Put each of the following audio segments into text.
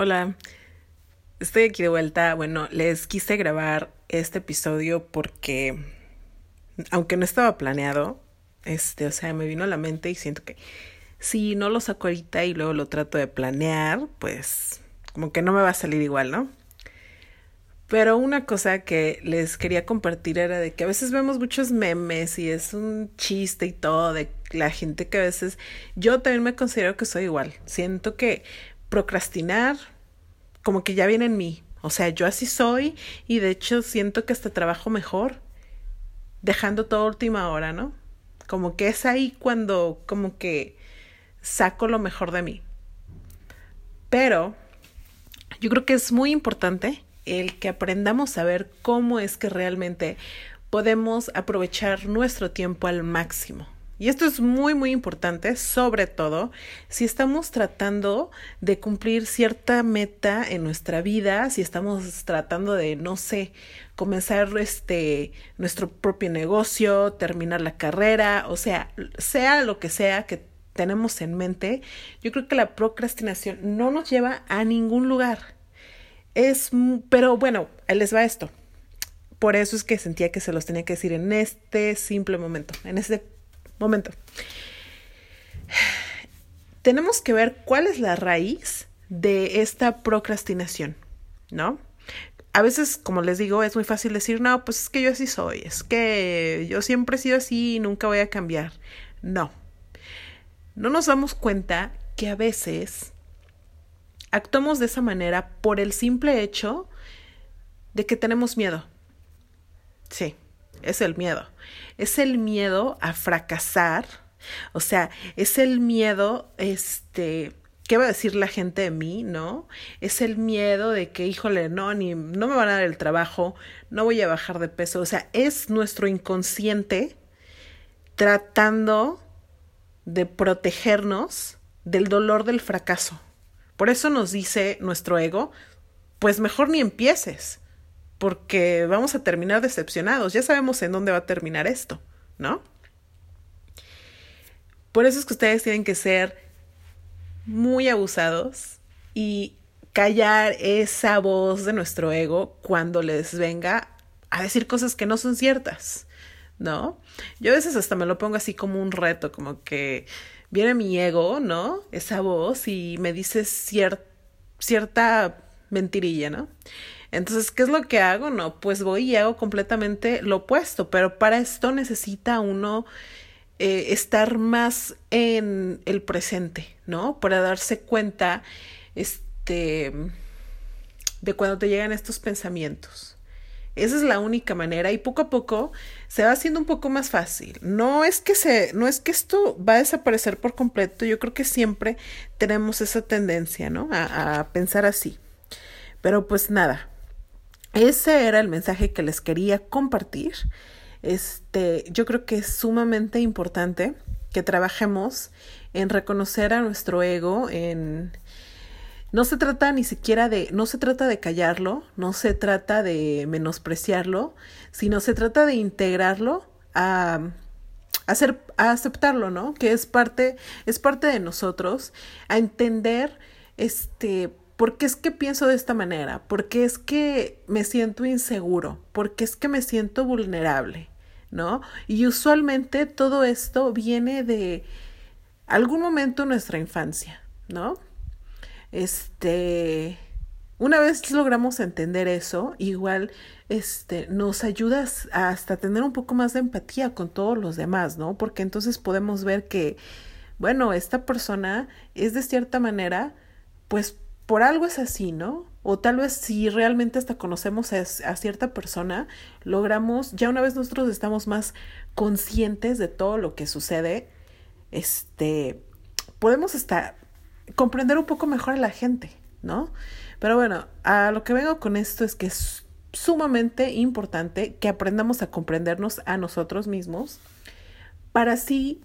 Hola, estoy aquí de vuelta. Bueno, les quise grabar este episodio porque, aunque no estaba planeado, este, o sea, me vino a la mente y siento que si no lo saco ahorita y luego lo trato de planear, pues como que no me va a salir igual, ¿no? Pero una cosa que les quería compartir era de que a veces vemos muchos memes y es un chiste y todo de la gente que a veces yo también me considero que soy igual. Siento que procrastinar como que ya viene en mí. O sea, yo así soy y de hecho siento que hasta trabajo mejor dejando todo última hora, ¿no? Como que es ahí cuando como que saco lo mejor de mí. Pero yo creo que es muy importante el que aprendamos a ver cómo es que realmente podemos aprovechar nuestro tiempo al máximo. Y esto es muy, muy importante, sobre todo si estamos tratando de cumplir cierta meta en nuestra vida, si estamos tratando de, no sé, comenzar este nuestro propio negocio, terminar la carrera, o sea, sea lo que sea que tenemos en mente, yo creo que la procrastinación no nos lleva a ningún lugar. Es, pero bueno, les va esto. Por eso es que sentía que se los tenía que decir en este simple momento, en este momento. Tenemos que ver cuál es la raíz de esta procrastinación, ¿no? A veces, como les digo, es muy fácil decir, no, pues es que yo así soy, es que yo siempre he sido así y nunca voy a cambiar. No. No nos damos cuenta que a veces actuamos de esa manera por el simple hecho de que tenemos miedo. Sí, es el miedo. Es el miedo a fracasar. O sea, es el miedo, este, ¿qué va a decir la gente de mí, no? Es el miedo de que, híjole, no, ni, no me van a dar el trabajo, no voy a bajar de peso. O sea, es nuestro inconsciente tratando de protegernos del dolor del fracaso. Por eso nos dice nuestro ego, pues mejor ni empieces porque vamos a terminar decepcionados. Ya sabemos en dónde va a terminar esto, ¿no? Por eso es que ustedes tienen que ser muy abusados y callar esa voz de nuestro ego cuando les venga a decir cosas que no son ciertas, ¿no? Yo a veces hasta me lo pongo así como un reto, como que viene mi ego, ¿no? Esa voz y me dice cierta mentirilla, ¿no? Entonces, ¿qué es lo que hago? No, pues voy y hago completamente lo opuesto, pero para esto necesita uno eh, estar más en el presente, ¿no? Para darse cuenta, este, de cuando te llegan estos pensamientos. Esa es la única manera y poco a poco se va haciendo un poco más fácil. No es que se, no es que esto va a desaparecer por completo. Yo creo que siempre tenemos esa tendencia, ¿no? A, a pensar así. Pero pues nada, ese era el mensaje que les quería compartir. Este, yo creo que es sumamente importante que trabajemos en reconocer a nuestro ego, en no se trata ni siquiera de, no se trata de callarlo, no se trata de menospreciarlo, sino se trata de integrarlo a, aceptarlo, ¿no? Que es parte, es parte de nosotros, a entender, este, ¿Por qué es que pienso de esta manera? ¿Por qué es que me siento inseguro? ¿Por qué es que me siento vulnerable? ¿No? Y usualmente todo esto viene de algún momento en nuestra infancia, ¿no? Este, una vez logramos entender eso, igual este nos ayuda hasta tener un poco más de empatía con todos los demás, ¿no? Porque entonces podemos ver que bueno, esta persona es de cierta manera pues por algo es así, ¿no? O tal vez si realmente hasta conocemos a, cierta persona, logramos, ya una vez nosotros estamos más conscientes de todo lo que sucede, este, podemos hasta comprender un poco mejor a la gente, ¿no? Pero bueno, a lo que vengo con esto es que es sumamente importante que aprendamos a comprendernos a nosotros mismos para así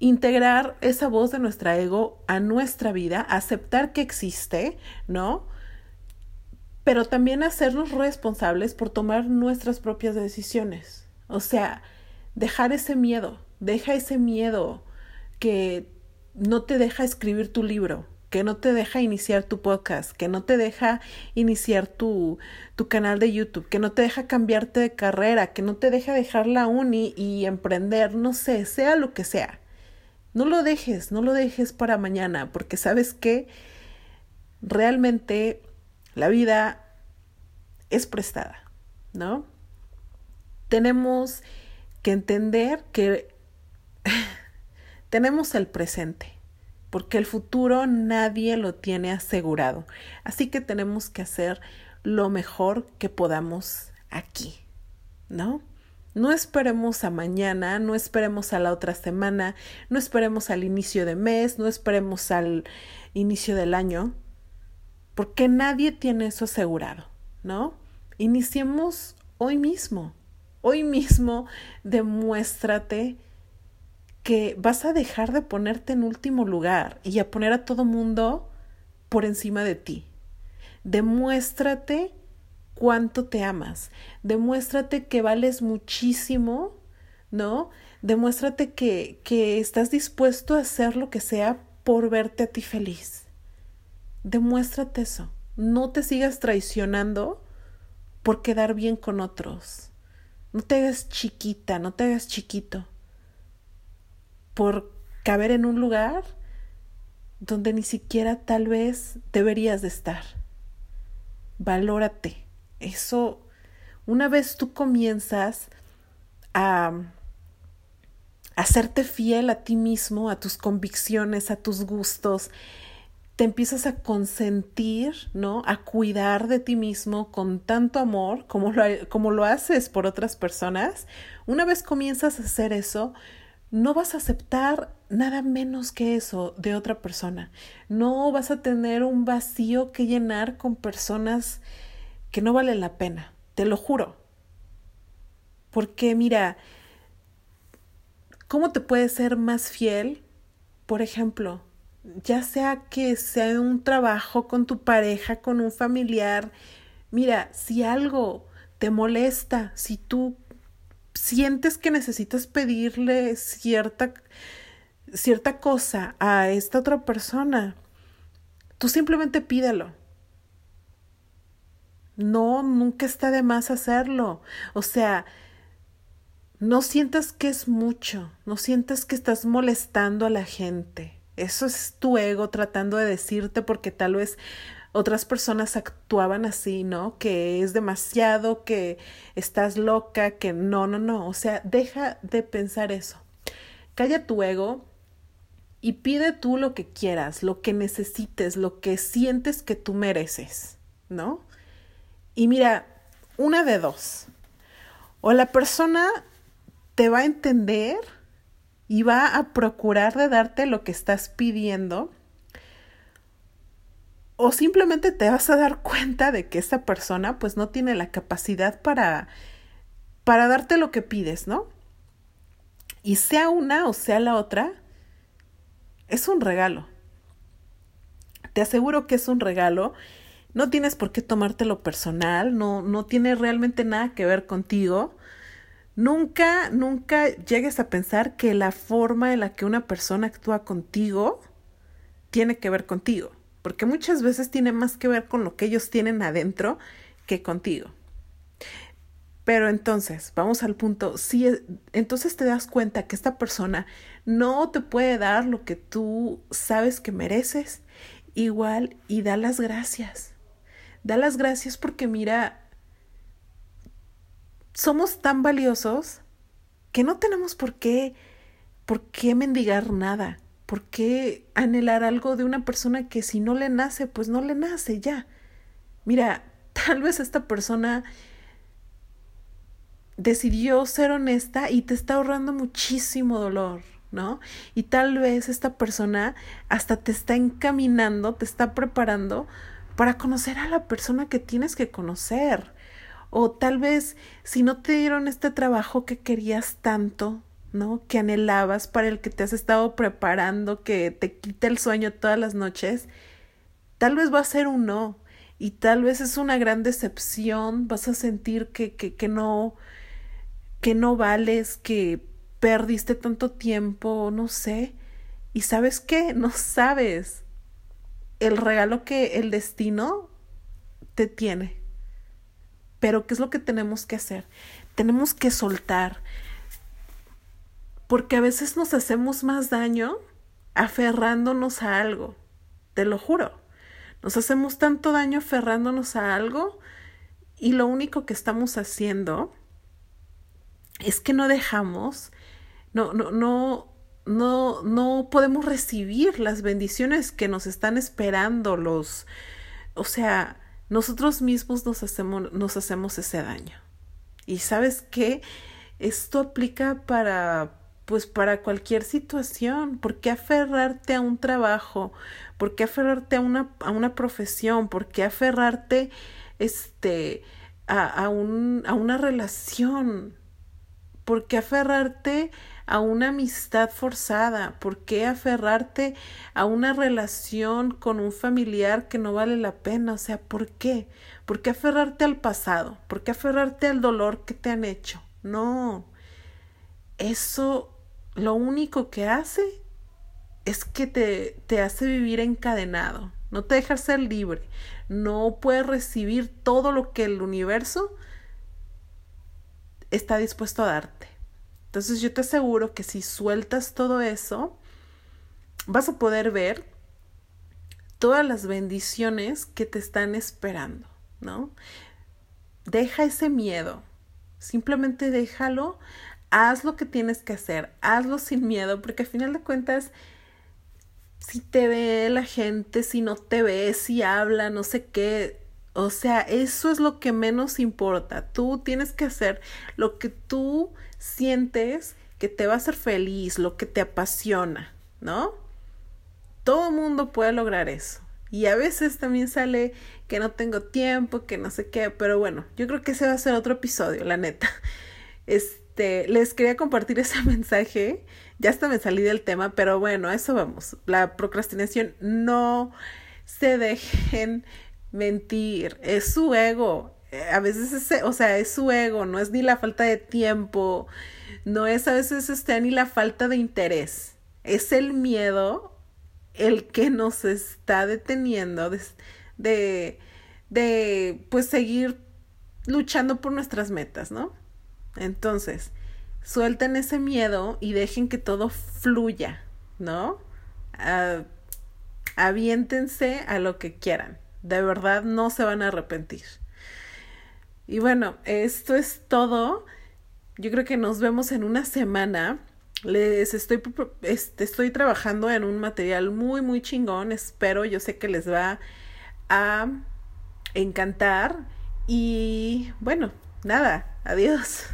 integrar esa voz de nuestra ego a nuestra vida, aceptar que existe, ¿no? Pero también hacernos responsables por tomar nuestras propias decisiones. O sea, dejar ese miedo, deja ese miedo que no te deja escribir tu libro, que no te deja iniciar tu podcast, que no te deja iniciar tu, tu canal de YouTube, que no te deja cambiarte de carrera, que no te deja dejar la uni y emprender, no sé, sea lo que sea. No lo dejes, no lo dejes para mañana, porque sabes que realmente la vida es prestada, ¿no? Tenemos que entender que tenemos el presente porque el futuro nadie lo tiene asegurado. Así que tenemos que hacer lo mejor que podamos aquí, ¿no? No esperemos a mañana, no esperemos a la otra semana, no esperemos al inicio de mes, no esperemos al inicio del año, porque nadie tiene eso asegurado, ¿no? Iniciemos hoy mismo, hoy mismo demuéstrate que vas a dejar de ponerte en último lugar y a poner a todo mundo por encima de ti. Demuéstrate cuánto te amas. Demuéstrate que vales muchísimo, ¿no? Demuéstrate que, que estás dispuesto a hacer lo que sea por verte a ti feliz. Demuéstrate eso. No te sigas traicionando por quedar bien con otros. No te hagas chiquita, no te hagas chiquito por caber en un lugar donde ni siquiera tal vez deberías de estar. Valórate. Eso, una vez tú comienzas a hacerte fiel a ti mismo, a tus convicciones, a tus gustos, te empiezas a consentir, ¿no? A cuidar de ti mismo con tanto amor como lo, como lo haces por otras personas. Una vez comienzas a hacer eso, no vas a aceptar nada menos que eso de otra persona. No vas a tener un vacío que llenar con personas que no valen la pena, te lo juro. Porque mira, ¿cómo te puedes ser más fiel? Por ejemplo, ya sea que sea un trabajo con tu pareja, con un familiar, mira, si algo te molesta, si tú sientes que necesitas pedirle cierta, cierta cosa a esta otra persona, tú simplemente pídelo. No, nunca está de más hacerlo. O sea, no sientas que es mucho, no sientas que estás molestando a la gente. Eso es tu ego tratando de decirte porque tal vez otras personas actuaban así, ¿no? Que es demasiado, que estás loca, que no, no, no. O sea, deja de pensar eso. Calla tu ego y pide tú lo que quieras, lo que necesites, lo que sientes que tú mereces, ¿no? Y mira, una de dos. O la persona te va a entender y va a procurar de darte lo que estás pidiendo o simplemente te vas a dar cuenta de que esa persona pues no tiene la capacidad para para darte lo que pides, ¿no? Y sea una o sea la otra, es un regalo. Te aseguro que es un regalo. No tienes por qué tomártelo personal, no, no tiene realmente nada que ver contigo. Nunca, nunca llegues a pensar que la forma en la que una persona actúa contigo tiene que ver contigo porque muchas veces tiene más que ver con lo que ellos tienen adentro que contigo. Pero entonces, vamos al punto, si entonces te das cuenta que esta persona no te puede dar lo que tú sabes que mereces, igual y da las gracias. Da las gracias porque mira, somos tan valiosos que no tenemos por qué por qué mendigar nada. ¿Por qué anhelar algo de una persona que si no le nace, pues no le nace ya? Mira, tal vez esta persona decidió ser honesta y te está ahorrando muchísimo dolor, ¿no? Y tal vez esta persona hasta te está encaminando, te está preparando para conocer a la persona que tienes que conocer. O tal vez si no te dieron este trabajo que querías tanto, ¿no? Que anhelabas, para el que te has estado preparando, que te quita el sueño todas las noches, tal vez va a ser un no. Y tal vez es una gran decepción, vas a sentir que, que, que no, que no vales, que perdiste tanto tiempo, no sé. Y sabes qué, no sabes. El regalo que el destino te tiene. Pero ¿qué es lo que tenemos que hacer? Tenemos que soltar. Porque a veces nos hacemos más daño aferrándonos a algo. Te lo juro. Nos hacemos tanto daño aferrándonos a algo y lo único que estamos haciendo es que no dejamos, no, no, no, no, no podemos recibir las bendiciones que nos están esperando los, o sea, nosotros mismos nos hacemos, nos hacemos ese daño. Y sabes qué, esto aplica para, pues para cualquier situación. ¿Por qué aferrarte a un trabajo? ¿Por qué aferrarte a una, a una profesión? ¿Por qué aferrarte este, a, a, un, a una relación? ¿Por qué aferrarte a una amistad forzada? ¿Por qué aferrarte a una relación con un familiar que no vale la pena? O sea, ¿por qué? ¿Por qué aferrarte al pasado? ¿Por qué aferrarte al dolor que te han hecho? No. Eso lo único que hace es que te, te hace vivir encadenado. No te deja ser libre. No puedes recibir todo lo que el universo está dispuesto a darte. Entonces yo te aseguro que si sueltas todo eso, vas a poder ver todas las bendiciones que te están esperando, ¿no? Deja ese miedo, simplemente déjalo, haz lo que tienes que hacer, hazlo sin miedo, porque al final de cuentas, si te ve la gente, si no te ve, si habla, no sé qué, o sea, eso es lo que menos importa. Tú tienes que hacer lo que tú sientes que te va a hacer feliz, lo que te apasiona, ¿no? Todo mundo puede lograr eso. Y a veces también sale que no tengo tiempo, que no sé qué, pero bueno, yo creo que ese va a ser otro episodio, la neta. Este, les quería compartir ese mensaje. Ya hasta me salí del tema, pero bueno, a eso vamos. La procrastinación no se dejen mentir, es su ego. A veces es, o sea, es su ego, no es ni la falta de tiempo, no es a veces este, ni la falta de interés. Es el miedo el que nos está deteniendo de, de, de pues seguir luchando por nuestras metas, ¿no? Entonces, suelten ese miedo y dejen que todo fluya, ¿no? Uh, aviéntense a lo que quieran. De verdad no se van a arrepentir. Y bueno, esto es todo. Yo creo que nos vemos en una semana. Les estoy, este, estoy trabajando en un material muy, muy chingón. Espero, yo sé que les va a encantar. Y bueno, nada, adiós.